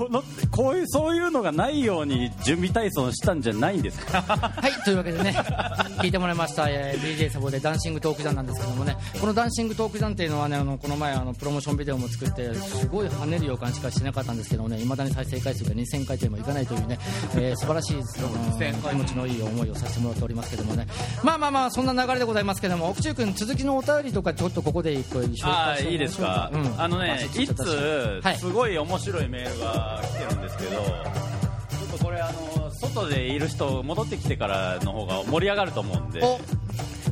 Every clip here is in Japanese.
このこういうそういうのがないように準備体操したんじゃないんですか？はいというわけでね聞いてもらいました、えー DJ サボでダンシングトークジャンなんですけどもね。このダンシングトークジャンっていうのはねあのこの前あのプロモーションビデオも作ってすごい跳ねる予感しかしなかったんですけどねいまだに再生回数が2000回転もいかないというね、えー素晴らしいあの気持ちのいい思いをさせてもらっておりますけどもね。まあまあまあそんな流れでございますけども奥中君続きのお便りとかちょっとここで一個紹介していいですか、うん。あのね、いつ、はい。すごい面白いメールが来てるんですけど、ちょっとこれ、あの外でいる人、戻ってきてからの方が盛り上がると思うんで、お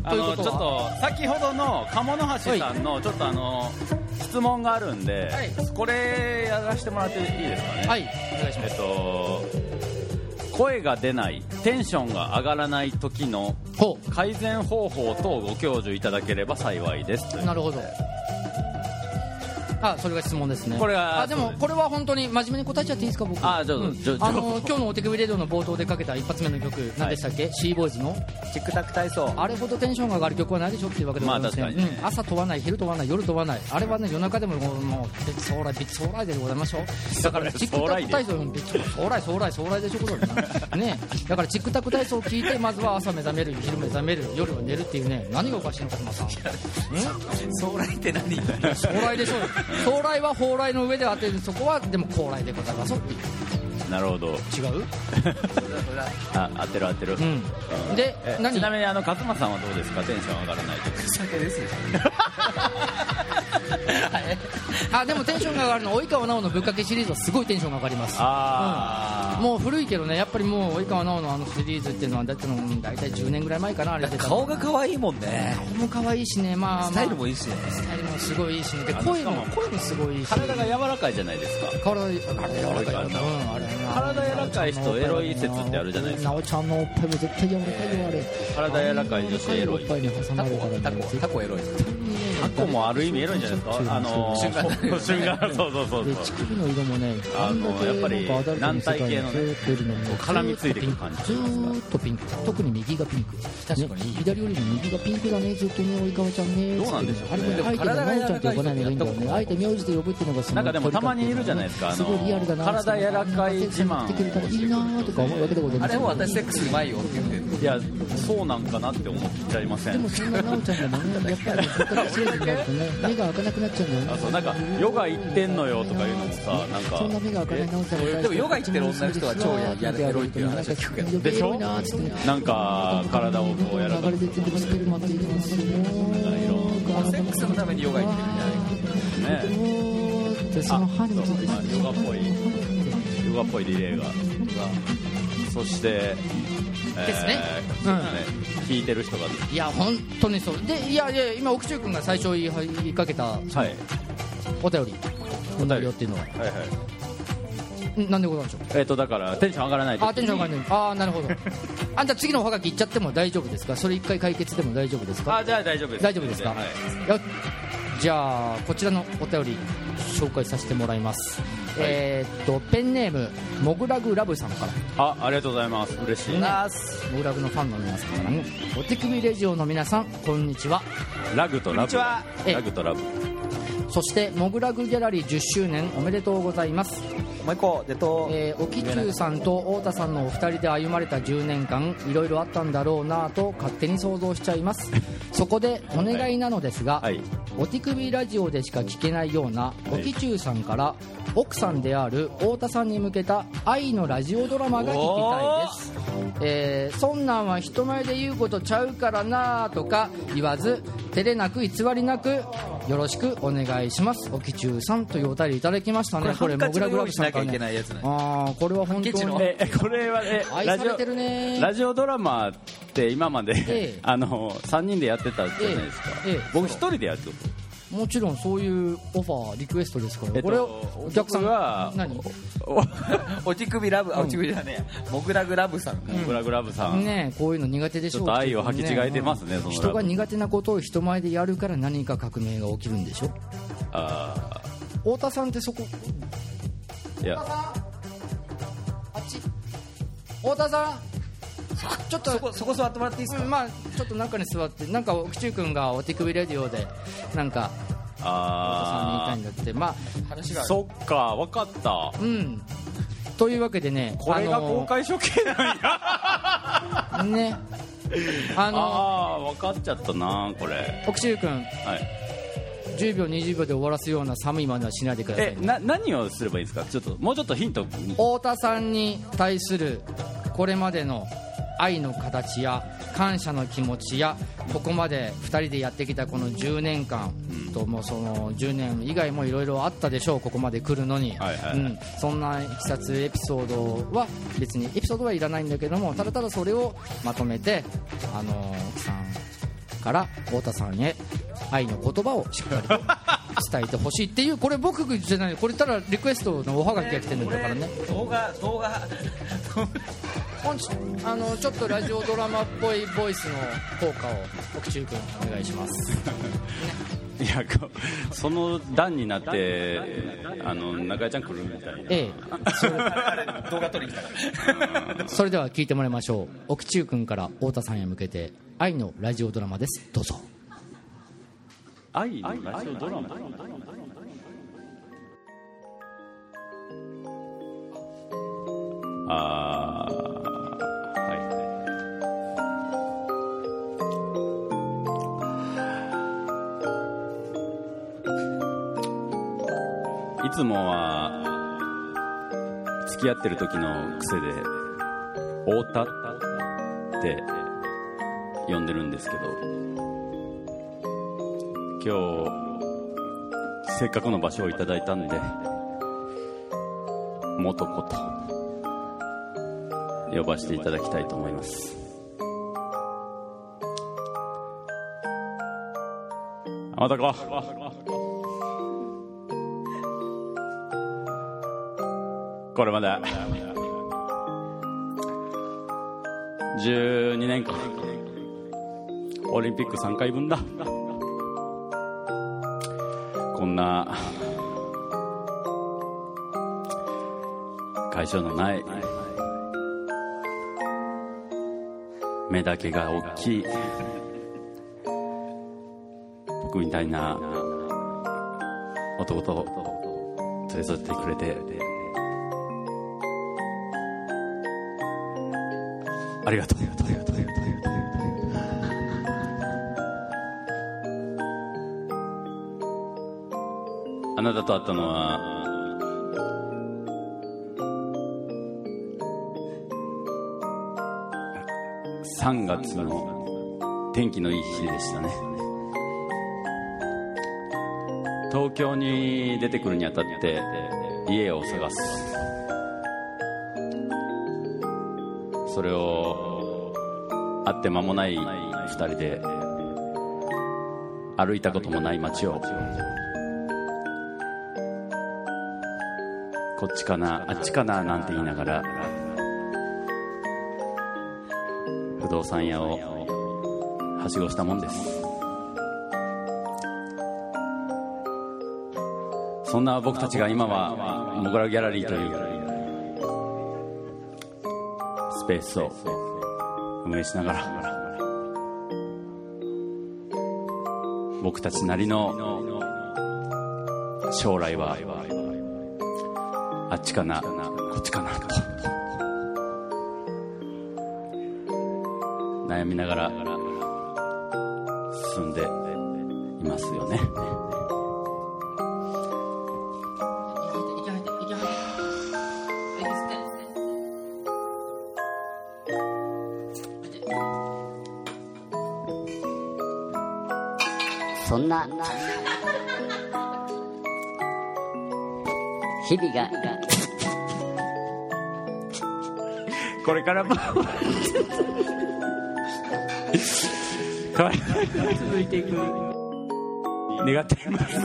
あのちょっと先ほどの鴨の橋さんのちょっとあの質問があるんで、はい。これやらせてもらっていいですかね？はいお願いします。えっと声が出ないテンションが上がらない時のほ改善方法等ご教授いただければ幸いです。なるほどあそれが質問ですね。これがあでもこれは本当に真面目に答えちゃっていいですか僕？あどうぞん。じゃあの今日のお手首レディオの冒頭でかけた一発目の曲何でしたっけ、シーボーイズの？チックタック体操。あれほどテンションが上がる曲はないでしょっていうわけでございません、まあねうん朝問わない昼問わない夜問わない。あれはね夜中でももうもう別将来別将来でございましょう。だからチックタック体操の別将来将来将来でしょことだなね。だからチックタック体操を聞いてまずは朝目覚める昼目覚める。夜は寝るっていうね。何がおかしいのか熊さん。将来って何？将来でしょう よ将来は蓬莱の上で当てる。そこはでも高来でございますっていう。なるほど。違う？あ合ってる合ってる、うん。でえ何？ちなみにあの勝間さんはどうですか？テンション上がらない時酒ですよ あでもテンションが上がるの及川奈緒のぶっかけシリーズはすごいテンションが上がります。ああ、もう古いけどねやっぱりもう及川奈緒のあのシリーズっていうのはだってのうん大体10年ぐらい前かなあれ顔が可愛いもんね。顔も可愛いしね。まあ、まあ、スタイルもいいしね。スタイルもすごいいいしね。で声も声もすごいいいし。体が柔らかいじゃないですか。体体柔らかい。体柔らかい人エロい説ってあるじゃないですか。奈緒ちゃんのおっぱいも絶対柔らかいよあれ。体柔らかい女子エロい。タコエロいタコもある意味エロいんじゃないですか？あの瞬間ー瞬間 そうそうそうそう。で乳首の色もねあのやっぱり軟体系のね絡みついてくる感じ。ずーっとピンク。特に右がピンク。確かにね。左よりも右がピンクだねずっとね及川ちゃんねどうなんでしょうね。あれもねあえて体が奈緒ちゃんって呼ばないのがいいんだよね。あえて名字で呼ぶっていうのがそのなんかでもたまにいるじゃないですか？すごいリアルだな体柔らかい自慢。来てくれたらいいなーとか思うわけでございます。あれも私セックスうまいよって言ってるいやそうなんかなって思っちゃいません。でもそんな奈緒ちゃんでもねやっぱりねずっとシリーズになるとね目が開かなくなっちゃうんだよねあそうなんかヨガ行ってんのよとかいうのもさなんかそんな目が開かない奈緒ちゃんに対してでもヨガ行ってる女の人は超ややエロいっていう話は聞くけどでしょなんか体をこうやら流れ出てるスペルマって言ってますよセックスのためにヨガ行ってるんじゃなねでその歯にもヨガっぽいヨガっぽいリレーがそして、ですね。そうですね。聞いてる人が。いや本当にそう。でいやいや今奥中君が最初言い言いかけたはい。お便り。お便り。っていうのは。はいはい。んなんでございましょう？えっ、とだからテンション上がらないと。あテンション上がんない。ああなるほど。あんた次のおはがき行っちゃっても大丈夫ですか？それ一回解決でも大丈夫ですか？あじゃあ大丈夫です。大丈夫ですか？はい。よじゃあこちらのお便り紹介させてもらいます、えーっとペンネームモグラグラブさんから。あありがとうございます。嬉しい、ね。モグラグのファンの皆さんからねお手首レジオの皆さんこんにちは。ラグとラブ。こんにちは。えラグとラブ。そしてモグラグギャラリー10周年おめでとうございますもう一個でとえー、沖中さんと太田さんのお二人で歩まれた10年間いろいろあったんだろうなぁと勝手に想像しちゃいます。そこでお願いなのですが、はい。お手首ラジオでしか聞けないようなはい。沖中さんから奥さんである太田さんに向けた愛のラジオドラマが聞きたいです、えーそんなんは人前で言うことちゃうからなぁとか言わず照れなく偽りなくよろしくお願いします。沖中さんというお便りいただきましたね。これハンカチの用意しなきゃいけねないや。つねああこれは本当に。ええこれはえ愛されてるね。ラジオドラマって今まで、ええ。あの3人でやってたじゃないですか、ええ。ええ。僕一人でやってるもちろんそういうオファーリクエストですから、えっとこれをお客さん僕が何？お ち首ラブあおち首じゃねえモグラグラブさん。グラグラブさん、ねこういうの苦手でしょちょっと愛を履き違えてますねその人が苦手なことを人前でやるから何か革命が起きるんでしょ？あ太田さんってそこーいや。あっち太田さんちょっと。そこそこ座ってもらっていいですか？うんまあちょっと中に座ってなんか奥中君がお手首レディオでなんか太田さんに言いたいあんだってまあ話がそっか分かった。うん。というわけでねこれが公開処刑なんや。ね。あのああ分かっちゃったなこれ。奥中君。はい10秒20秒で終わらすような寒いまではしないでください。えな何をすればいいですか？ちょっともうちょっとヒント。太田さんに対するこれまでの愛の形や感謝の気持ちやここまで2人でやってきたこの10年間ともうその10年以外もいろいろあったでしょうここまで来るのに、はいはい。はいうん、そんないきさつエピソードは別にエピソードはいらないんだけどもただただそれをまとめてあの奥さんから太田さんへ愛の言葉をしっかりと伝えてほしいっていうこれ僕じゃないこれただリクエストのおはがきが来てるんだからね。動画動画。あのちょっとラジオドラマっぽいボイスの効果を奥中君お願いします。いやこその段になってあの中谷ちゃん来るみたいな。え動画撮りに来たからえそれでは聞いてもらいましょう。奥中君から太田さんへ向けて愛のラジオドラマです。どうぞ愛のラジオドラマあーはい。いつもは付き合ってる時の癖で太田って呼んでるんですけど今日せっかくの場所をいただいたんで元子と呼ばせていただきたいと思います。あまたここれまで。12年間オリンピック3回分だ。こんな会場のない目だけが大きい僕みたいな男と連れ添ってくれてありがとう。ありがとうありがとうありがとうあなたと会ったのは3月の天気のいい日でしたね。東京に出てくるにあたって家を探す。それを会って間もない2人で歩いたこともない街を。こっちかなあっちかななんて言いながら。不動産屋をはしごしたもんです。そんな僕たちが今はモグラギャラリーというスペースを運営しながら僕たちなりの将来はっちかな。こっちかなと。悩みながら進んでいますよね。そんな日々が。これからも。続いていく願って。います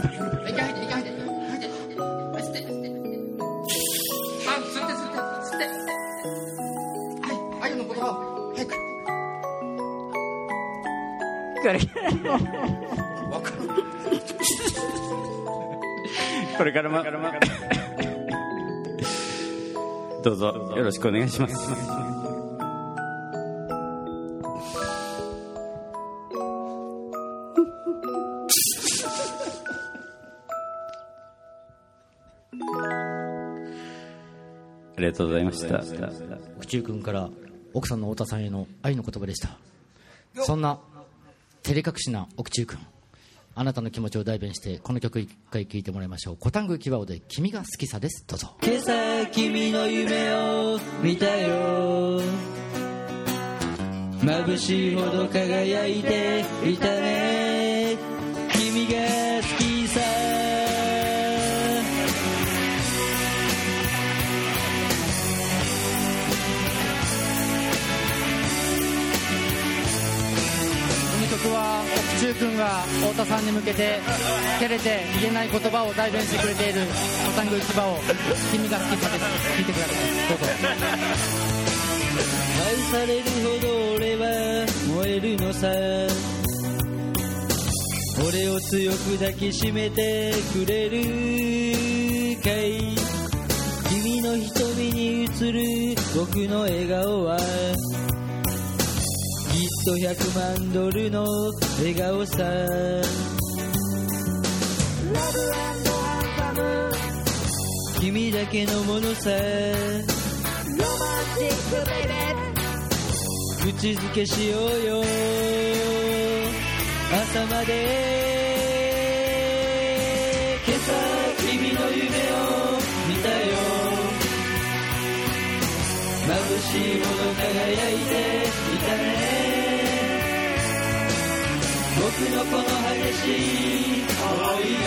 愛の言葉を早くこれこれからもどうぞ。よろしくお願いします。ありがとうございました。奥中君から奥さんの太田さんへの愛の言葉でした。そんな照れ隠しな奥中君。あなたの気持ちを代弁してこの曲一回聴いてもらいましょう「コタングキバオで君が好きさ」です。どうぞ。今朝君の夢を見たよ。眩しいほど輝いていたね。は奥中君が太田さんに向けて照れて言えない言葉を代弁してくれている「コタングキバオ君が好きさ」です聴いてくださいどうぞ愛されるほど俺は燃えるのさ俺を強く抱きしめてくれるかい君の瞳に映る僕の笑顔はと100万ドルの笑顔さ君だけのものさロマンチックベイベー口づけしようよ。朝まで。今朝君の夢を見たよ眩しいほど輝いてのこの激しい想いが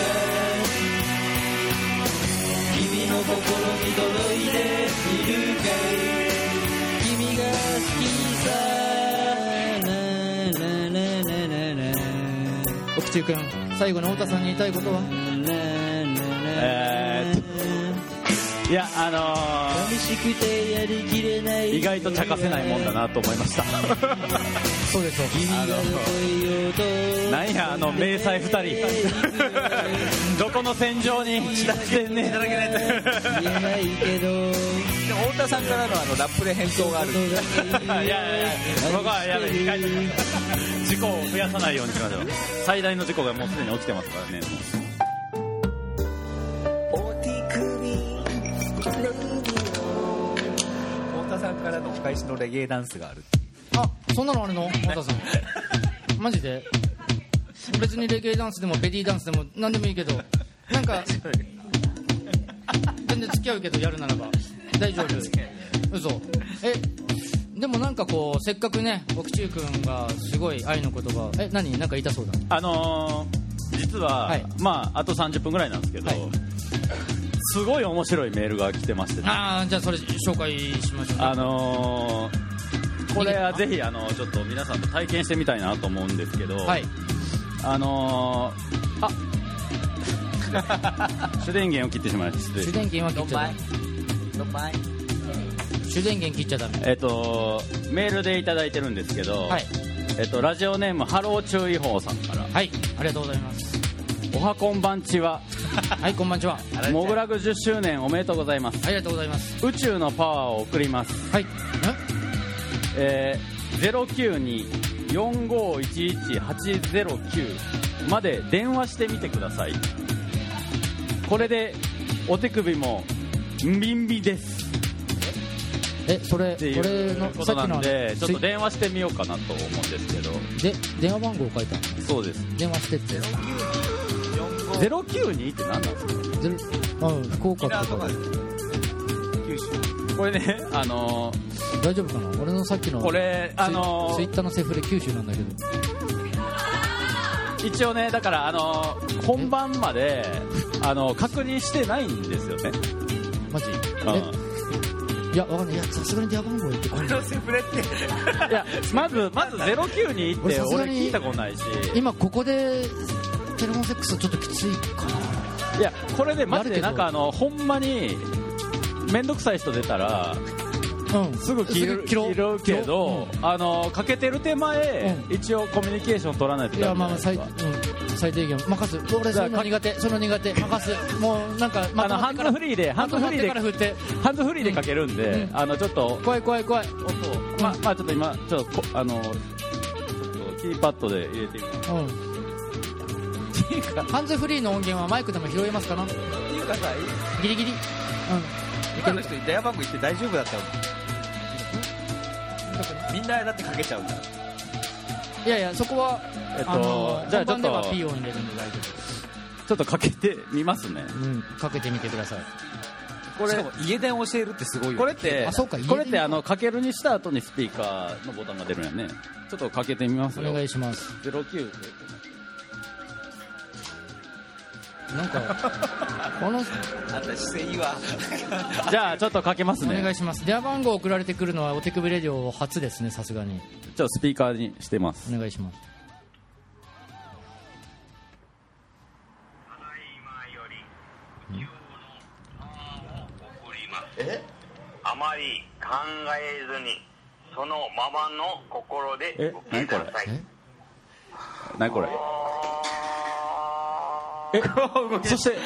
君の心に届いているかい君が好きさ。ララララララ奥中君最後に太田さんに言いたいことは？えー。っいやあの寂しくてやりきれない。ー意外と茶化せないもんだなと思いました。そうですよ。君がどこへいようとなんやあの迷彩二人。どこの戦場に散らしてんねん。言えないけど。太田さんからのあのラップで返答がある。いやいやいや僕はやべ意外と事故を増やさないようにしましょう。最大の事故がもうすでに起きてますからね太田さんからのお返しのレゲエダンスがあるあそんなのあるの？太田さん。マジで？別にレゲエダンスでもベリーダンスでも何でもいいけどなんか全然付き合うけどやるならば大丈夫。嘘。えでもなんかこうせっかくね奥中君がすごい愛の言葉え何？なんか言いたそうだ。あのー実は、はい。まああと30分ぐらいなんですけど、はいすごい面白いメールが来てましてね。ああじゃあそれ紹介しましょうあのーこれはぜひあのちょっと皆さんと体験してみたいなと思うんですけど、はい。あのーあ。主電源を切ってしまいました主電源は切っちゃダメ。どんまい？主電源切っちゃダメ。えっとメールでいただいてるんですけど、はい。えっと、ラジオネームハロー注意報さんから。はい。ありがとうございますおはこんばんちは。はいこんばんちは。モグラグ10周年おめでとうございます。ありがとうございます。宇宙のパワーを送ります。はい。えー、092-4511-809まで電話してみてください。これでお手首もビンビです。えそれってこれいうのことなんさっきのでちょっとで電話してみようかなと思うんですけど。で電話番号書いたの？そうです。電話してって092って何なんですか？ゼロうん福岡とかで九州これねあの大丈夫かな俺のさっきのーこれあのーツイッターのセフレ九州なんだけど。一応ねだからあのー本番まであの確認してないんですよね。マジ？うん。え？いやわかんない。いやさすがに電話番号言って。これのセフレって。いやまずまず092っ俺て俺聞いたことないし。今ここでテレフォンセックスはちょっときついかな。いやこれでマジでなんかあのほんまに面倒くさい人出たらうん。すぐ切る切るけど、あのかけてる手前、う一応コミュニケーション取らないといやまあまあ最,、低限。任す俺その苦手。その苦手。任すもうなんかあのハンまとまってから。ズフリーでハンズフリーでハンズフリーでかけるんで、うん。あのちょっと怖い怖い怖い。音をまあまあちょっと今ちょっとこあのキーパッドで入れてみます。うんハンズフリーの音源はマイクでも拾えますかな？っていうかさ。ギリギリ？うん。今の人に電話番号言って大丈夫だったのみんなだってかけちゃうんだ。いやいやそこは、えっとじゃあちょっと本番では P を入れるんで大丈夫ちょっとかけてみますね。うんかけてみてください。これ家電教えるってすごいよこれってあそうかこれってあのかけるにした後にスピーカーのボタンが出るんやね。ちょっとかけてみますおよ願いします。09なんかこのあんた姿勢いいわ。じゃあちょっとかけますお願いねします。電話番号送られてくるのはお手首レディオ初ですねさすがに。ちょっとスピーカーにしてます。お願いします。あまり考えずにそのままの心でえ？受けなさい。え何これ？えそして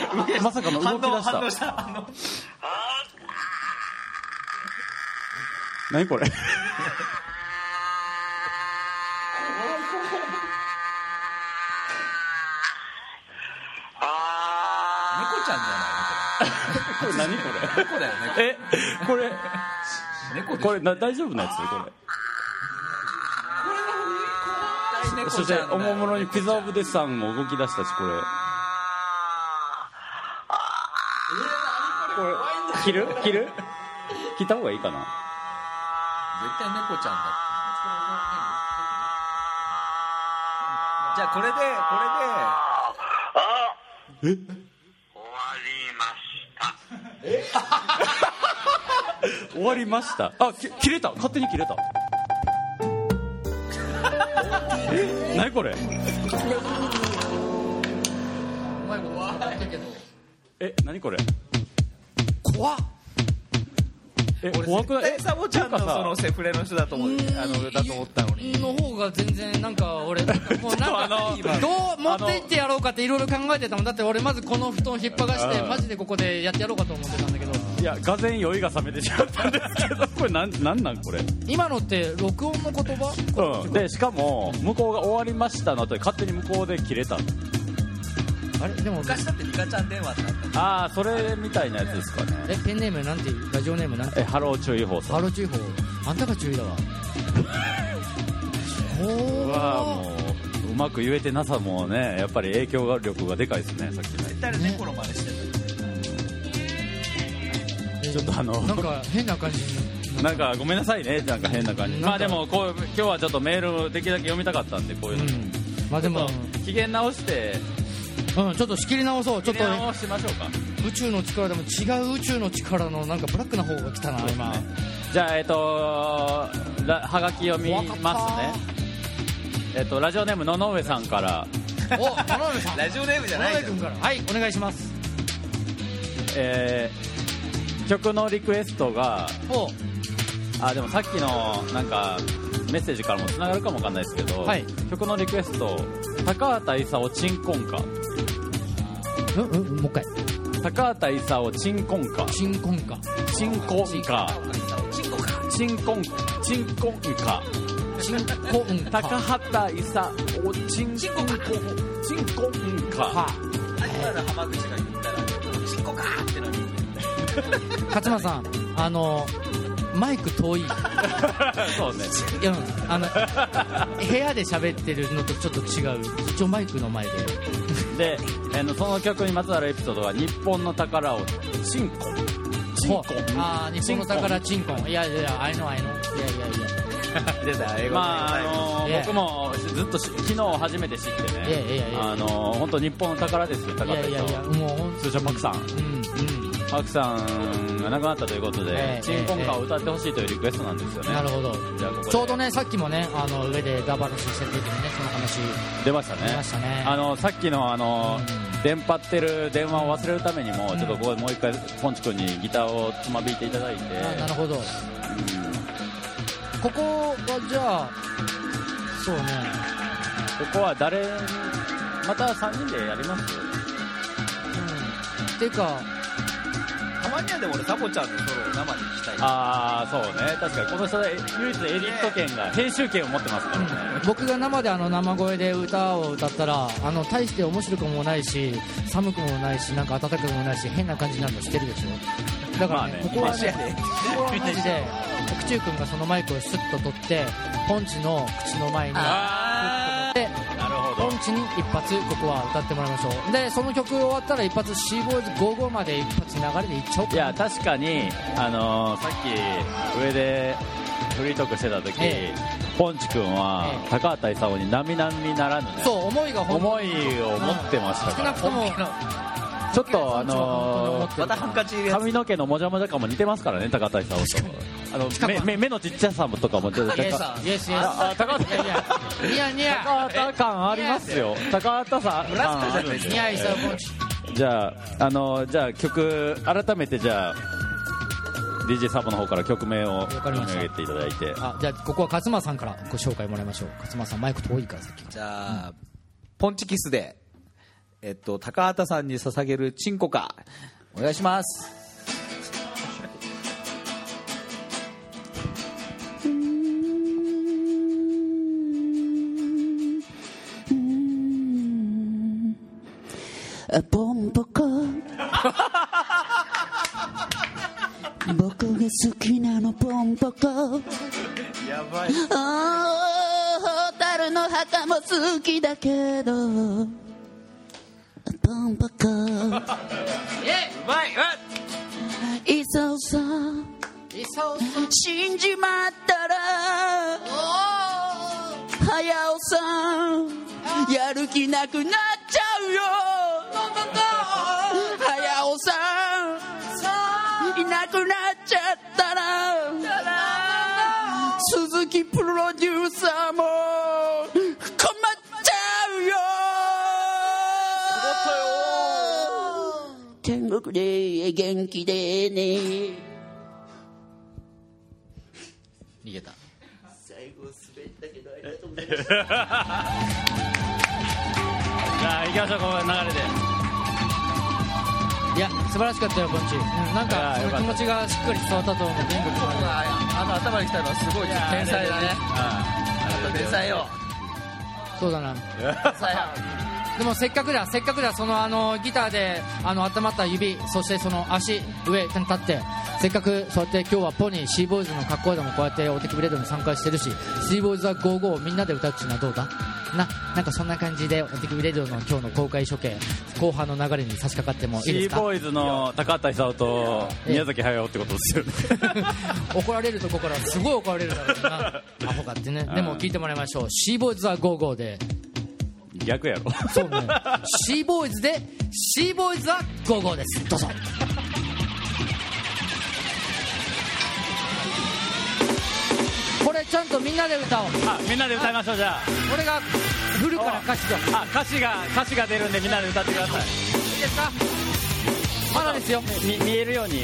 まさかの動き出した。した何これ？あ猫ちゃんじゃこれ何こないの猫だよねれえこれ 猫これな大丈夫なやつ？これ。そしておもむろにピザオブデさんも動き出したしこれこれ切る切る切った方がいいかな。絶対猫ちゃんだじゃあこれでこあ終わりました終わりました。あき切れた。勝手に切れた。え？何これ？え？何これ？怖っ。えれ怖くない？絶対サボちゃんのそのセフレの人だと思う。あのだと思ったのに。の方が全然なんか俺もう なんかどう持っていってやろうかっていろいろ考えてたもんだって俺まずこの布団引っ張がしてマジでここでやってやろうかと思ってたんだけど。いやがぜん酔いが冷めてしまったんですけど これなんなんなんこれ？今のって録音の言葉？うん。でしかも向こうが終わりましたの後で勝手に向こうで切れたあれ？でも昔だってリカちゃん電話ってあったああそれみたいなやつですかね。えペンネームなんていう？ラジオネームなんてえハロー注意報さん。ハロー注意報あんたが注意だわ。うわおもううまく言えてなさもねやっぱり影響力がでかいですねさっきの。絶対猫の真似してちょっとあのなんか変な感じになんかごめんなさいね。なんか変な感じ。まあでもこう今日はちょっとメールできるだけ読みたかったんでこういうの、うん。まあでも、機嫌直してうん、ちょっと仕切り直そうちょっと直しましょうか。宇宙の力でも違う宇宙の力のなんかブラックな方が来たな今。じゃあえっ、とらはがき読みますね。えっ、とラジオネーム野々上さんから。お田辺さん。ラジオネームじゃ田ないはいお願いします。えー曲のリクエストがお。あでもさっきのなんかメッセージからもつながるかもわかんないですけど、はい。曲のリクエスト高畑勲チンコンカうんうんもう一回。高畑勲チンコンカ新婚かチンコンカチンコかチンコンチンコンカ新婚か高畑勲チンコンカチンコンカは今の浜口が言ったらチンコかーってのに勝間さんあのマイク遠い。いそうね。やあの部屋で喋ってるのとちょっと違う。一応マイクの前でで、あのその曲にまつわるエピソードは日本の宝をチンコ。ンチンコ。ンああ日本の宝チンコ。ンいやいやあいのあいの。いやいやいや。まああのいや僕もずっとし昨日初めて知ってね。あの本当日本の宝ですよ高畑いやいやいや勲もう本通称パクさん。当うん。うんパクさんが亡くなったということで、ええチンコンカを歌ってほしいというリクエストなんですよね、なるほど。ちょうどねさっきもねあの上でダバラシしててねその話。出ましたね。出ましたね。あのさっきのあの、うん。電波ってる電話を忘れるためにも、ちょっとここでもう一回ポンチ君にギターをつまびいていただいて、あなるほど。ここはじゃあそうね。ここは誰にまた3人でやりますうん。ていうかたまにはでも俺サボちゃんのソロを生で聞きたいああそうね。確かにこの人は唯一エディット権が編集権を持ってますからね、僕が生であの生声で歌を歌ったらあの大して面白くもないし寒くもないしなんか暖かくもないし変な感じになるの知ってるでしょ。だからね、まあね。ここはねここはマジで福中君がそのマイクをスッと取ってポンチの口の前にあるほどポンチに一発ここは歌ってもらいましょう。でその曲終わったら一発シーボーイズ55まで一発流れでいっちゃおうかいや確かに、あのーさっき上でフリートークしてた時、えポンチ君は、ええ。高畑勲に並々ならぬねそう思いが本思いを持ってましたから。少なくともちょっとあのー髪の毛のもじゃもじゃ感も似てますからね高畑勲とあの目目目のちっちゃさとかもちょっとイエス高畑スいやいやニヤ高畑感ありますよ。高畑さん。ブラスカじゃないです。じゃああのじゃあ曲改めてじゃあ DJ サボの方から曲名を上げていただいて。あじゃあここは勝間さんからご紹介もらいましょう。勝間さんマイク遠いからさっきじゃあ、ポンチキスで、えっと、高畑さんに捧げるチンコか。お願いします。ポンポコ僕が好きなのポンポコやばい。あーホタルの墓も好きだけど。ポンポコうまいい。そうさ死んじまったら。早尾さん。やる気なくなっちゃうよくなっちゃったら鈴木プロデューサーも困っちゃうよ。天国で元気でね。逃げた。最後滑ったけどありがとうございます。じゃあ行きましょうこの流れで。いや素晴らしかったよポンチ、うん、なんかその気持ちがしっかり伝わったと思う天国まであの頭に来たのはすごい天才だね。天才よ。そうだな天才よ。でもせっかくだせっかくだそのあのギターであの温まった指そしてその足上に立ってせっかくそうやって今日はポニーシーボーイズの格好でもこうやってお手首レディオに参加してるしシーボーイズは55をみんなで歌うっていうのはどうだ？ななんかそんな感じでお手首レディオの今日の公開処刑後半の流れに差し掛かってもいいシですか？ーボーイズの高畑勲と宮崎駿ってことですよね。怒られるとこからすごい怒られるだろうな。アホかってね。でも聞いてもらいましょう。シーボーイズは55で逆やろ。そうね。シーボーイズでシーボーイズは55です。どうぞ。これちゃんとみんなで歌おう。あみんなで歌いましょうじゃこれがフルから歌詞といいああ歌詞が歌詞が出るんでみんなで歌ってくださいですか？まだですよ。み見えるように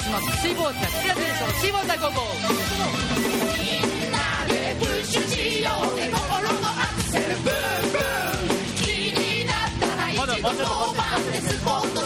します？シーボーイズですシーボーイズシーボーイズは55まだもうちょっと君た。ちも憧れてたのこん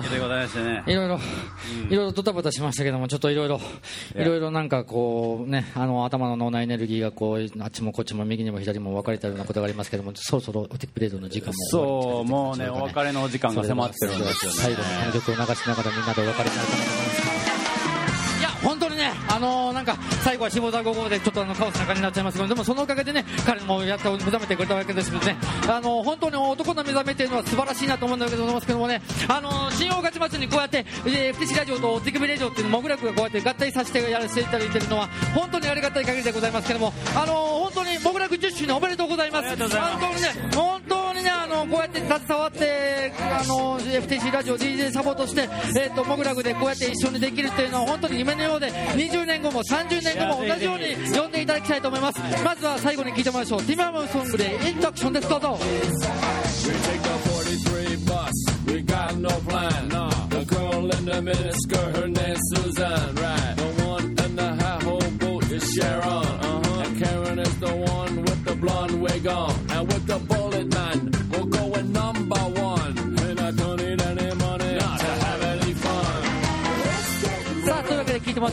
といろいろ、いろいろドタバタしましたけども、ちょっといろいろ、いろいろなんかこうね、あの頭の脳内エネルギーがこう、あっちもこっちも右にも左にも分かれたようなことがありますけども、そろそろオティクプレードの時間もそうもうねお別れのお時間が迫ってるんですよね。最後にこの曲を流しながらみんなでお別れになるかなと思います。ね、あのーなんか、最後は下田午後でちょっとあの、カオスな感じになっちゃいますけど、でもそのおかげでね、彼もやっと目覚めてくれたわけですけどね、あのー本当に男の目覚めっていうのは素晴らしいなと思うんだけど、ますけどもね、あのー新大勝ち祭りにこうやって、えー、FTC ラジオと手首ラジオっていうのもぐらくがこうやって合体させてやらせていただいてるのは、本当にありがたい限りでございますけども、あのー本当にもぐらく10周年おめでとうございます。本当にね、本当にね、あのこうやって携わって、あの FTC ラジオ DJ サポートして、えっ、と、モグラグでこうやって一緒にできるっていうのは本当に夢のようで、20年後も30年後も同じように呼んでいただきたいと思います。まずは最後に聴いてもらいましょう。ティマムソングでインタクションです。どうぞ。We take the 43 bus, we got no plan. Nah. The girl in the miniskirt, her name's Suzanne, right?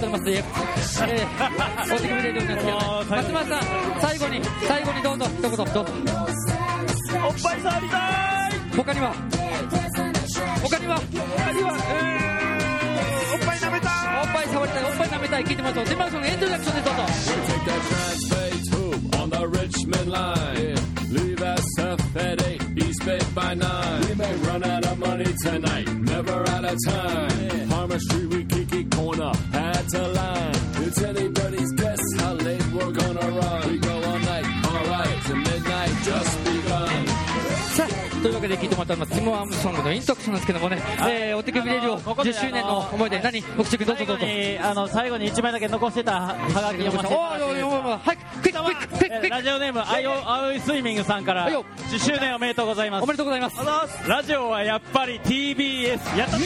わけで聴いてもらっております。おですけどね。松村さん、最後に、最後にどうぞ、一言、どうぞ。おっぱい触りたい他には？他には？他にはおっぱい舐めたおっぱい触りたい、おっぱい舐めたい、聞いてもらおう。ティマムソングエントロダクションでどうぞ。We take that trans-phase tube on the Richmond line. Leave SF at 8, East Bay by 9. We may run out of money tonight, never out of time. Harmon Street, we kiki corner, had to line. It's anybody's guess how late we're gonna run. We go all night, alright, to midnight, just begun. さあ、というわけで聞いてもらっております。ティム・アームソングのイントクションなんですけどもね、えー、お手首レディオ10ここで周年の思い出、何奥地君どうぞどうぞ。にあの最後に1枚だけ残してたはがき読ませてラジオネームあいお青いスイミングさんからはいよ10周年おめでとうございますおめでとうございます。ラジオはやっぱり TBS やった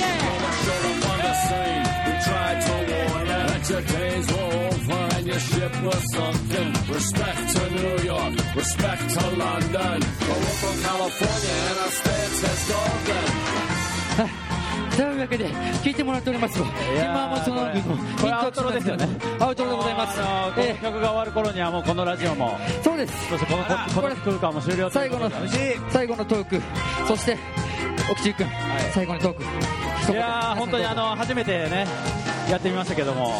tried to warn them that your days were over and your ship was sunken. Respect to New York, respect to London. But we're from California and our stance has golden. というわけで聞いてもらっておりますよ。ティム・アームソングのイントアウトロですよねアウトロでございます。このえ曲が終わる頃にはもうこのラジオもーそうです。そしてこのここの空間も終了最後ので最後のトーク、そして奥地君、はい最後のトーク。いやー本当にあの初めてねやってみましたけども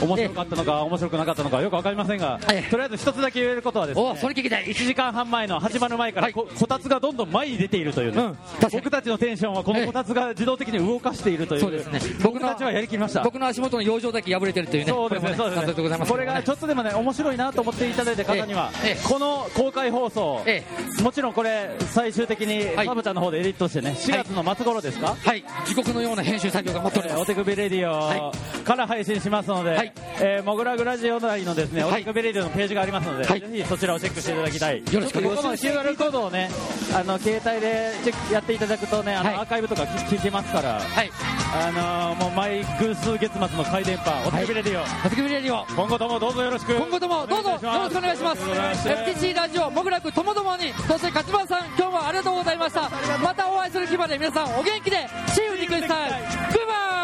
面白かったのか面白くなかったのかよく分かりませんが、ええとりあえず一つだけ言えることはですおねそれ聞きたい。1時間半前の始まる前から、はい。ここたつがどんどん前に出ているというね、僕たちのテンションはこのこたつが自動的に動かしているというそうですね。僕たちはやりきりました。僕の足元の養生だけ破れてるというねそうですね、そうですね。これがちょっとでもね、面白いなと思っていただいた方には、この公開放送、えもちろんこれ、最終的にはいサブちゃんの方でエディットしてね、4月の末頃ですか、はい。地獄のような編集作業が待っております。えーお手首レディはオから配信しますので、はい。えーモグラグラジオ内のですね、おはい。手首レディオのページがありますので、はい。ぜひそちらをチェックしていただきたい。よろしくお願いします。ここの QR コードをね、あの携帯でチェックやっていただくとね、あの、はい。アーカイブとか聞聞けますから、はい。あのーもう毎偶数月末の回電波、お手首レディオ、お手首レディオ今後ともどうぞよろしく。今後ともどうぞよろしくお願いします。FTC ラジオもぐらくともどもにそして勝間さん今日もありがとうございました。またお会いする日まで皆さんお元気でツースリーフォーモグラグレ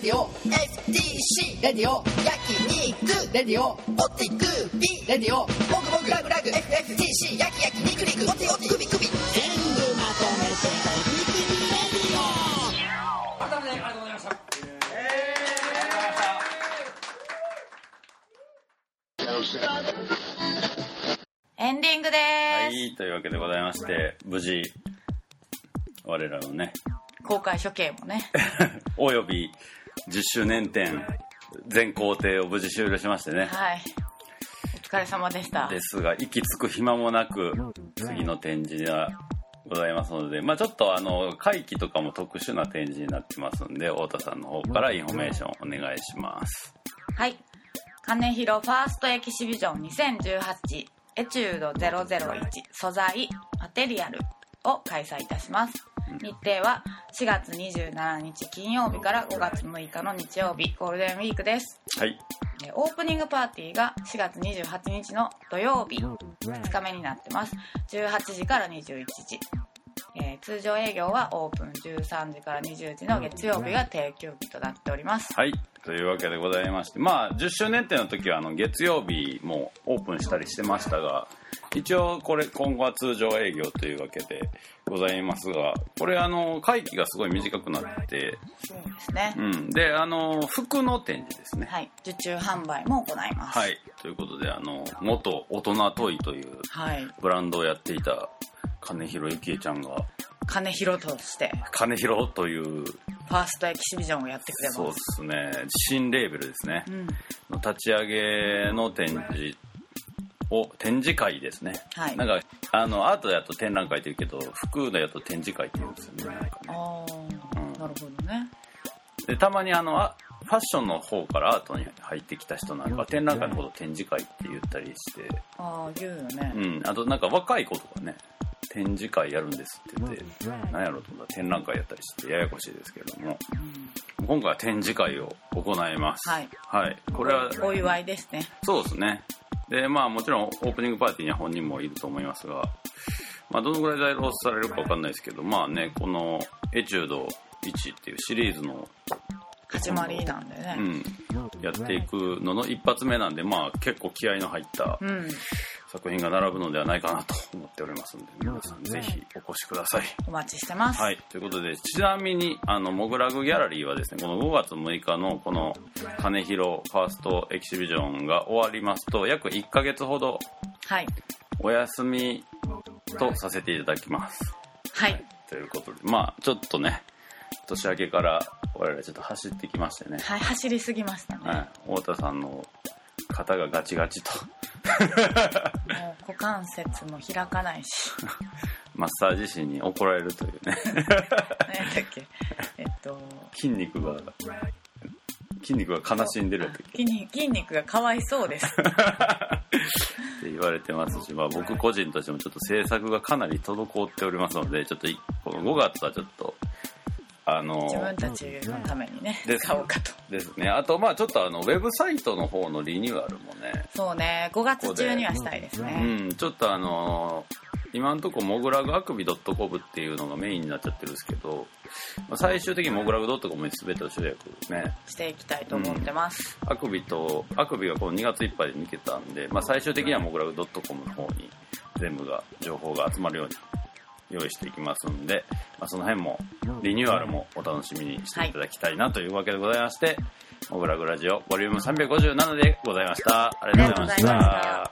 ディオ FTC レディオ焼肉レディオお手首レディオモグモグラグラグ FFTC 焼き焼き肉肉お手エンディングです、はい、というわけでございまして、無事、我らのね、公開処刑もね。および10周年展全工程を無事終了しましてね。はい。お疲れ様でした。ですが、息つく暇もなく、次の展示がございますので、まあちょっとあの、会期とかも特殊な展示になってますんで、太田さんの方からインフォメーションお願いします。はい。金広 first exhibition 2018エチュード001素材 material を開催いたします。日程は4月27日金曜日から5月6日の日曜日ゴールデンウィークです。はい。でオープニングパーティーが4月28日の土曜日2日目になってます。18時から21時、えー通常営業はオープン13時から20時の月曜日が定休日となっております。はい。というわけでございまして、まあ、10周年展の時は、あの、月曜日もオープンしたりしてましたが、一応これ、今後は通常営業というわけでございますが、これ、あの、会期がすごい短くなって、そうですね、うん。で、あの、服の展示ですね。はい受注販売も行いますはい。ということで、あの、元大人トイというはいブランドをやっていた金広ゆきえちゃんが、金広として。金広という、ファーストエキシビジョンをやってくれます。そうですね、新レーベルですね。うん。の立ち上げの展示を展示会ですね、はい。なんかあのアートだと展覧会って言うけど服だと展示会って言うんですよね。なんかね。ああ、うん。なるほどね。でたまにあのあファッションの方からアートに入ってきた人なんかは展覧会のことを展示会って言ったりして、ああ言うよね、うん、あとなんか若い子とかね展示会やるんですって言って何やろうと思ったら展覧会やったりしてややこしいですけれども。今回は展示会を行います。はい、はい、これはお祝いですね。そうですね。で、まあもちろんオープニングパーティーには本人もいると思いますが、まあどのぐらい在労されるかわかんないですけど、まあね、このエチュード1っていうシリーズの、始まりなんでね。うん、やっていくのの一発目なんで、まあ結構気合の入ったうん、作品が並ぶのではないかなと思っておりますので、皆さんぜひお越しください。お待ちしてます、はい。ということで、ちなみに、あの、モグラグギャラリーはですね、この5月6日のこの、金広ファーストエキシビジョンが終わりますと、約1ヶ月ほどはい。お休みとさせていただきます。はい。ということで、まあちょっとね、年明けから我々ちょっと走ってきましてね、はい走りすぎましたね、はい、太田さんの肩がガチガチと、もう股関節も開かないし。マッサージ師に怒られるというね、何やったっけ？えっと。筋肉が、筋肉が悲しんでるやったっけ筋肉筋肉がかわいそうです。って言われてますし、まあ、僕個人としてもちょっと制作がかなり滞っておりますので、ちょっといこの5月はちょっと、あの自分たちのためにね使おうかと。ですね。あと、まあちょっとあの、ウェブサイトの方のリニューアルもね、そうね。5月中にはしたいですうね、ん、ちょっとあの今のところモグラグあくび .com っていうのがメインになっちゃってるんですけど、まあ最終的にモグラグ .com に全てを集約ね。していきたいと思ってます、あくびとあくびがこの2月いっぱいで抜けたんで、まあ、最終的にはモグラグ .com の方に全部が情報が集まるように用意していきますんで、まあ、その辺もリニューアルもお楽しみにしていただきたいなというわけでございまして、モグラグラジオボリューム357でございました。ありがとうございましありがとうございましたた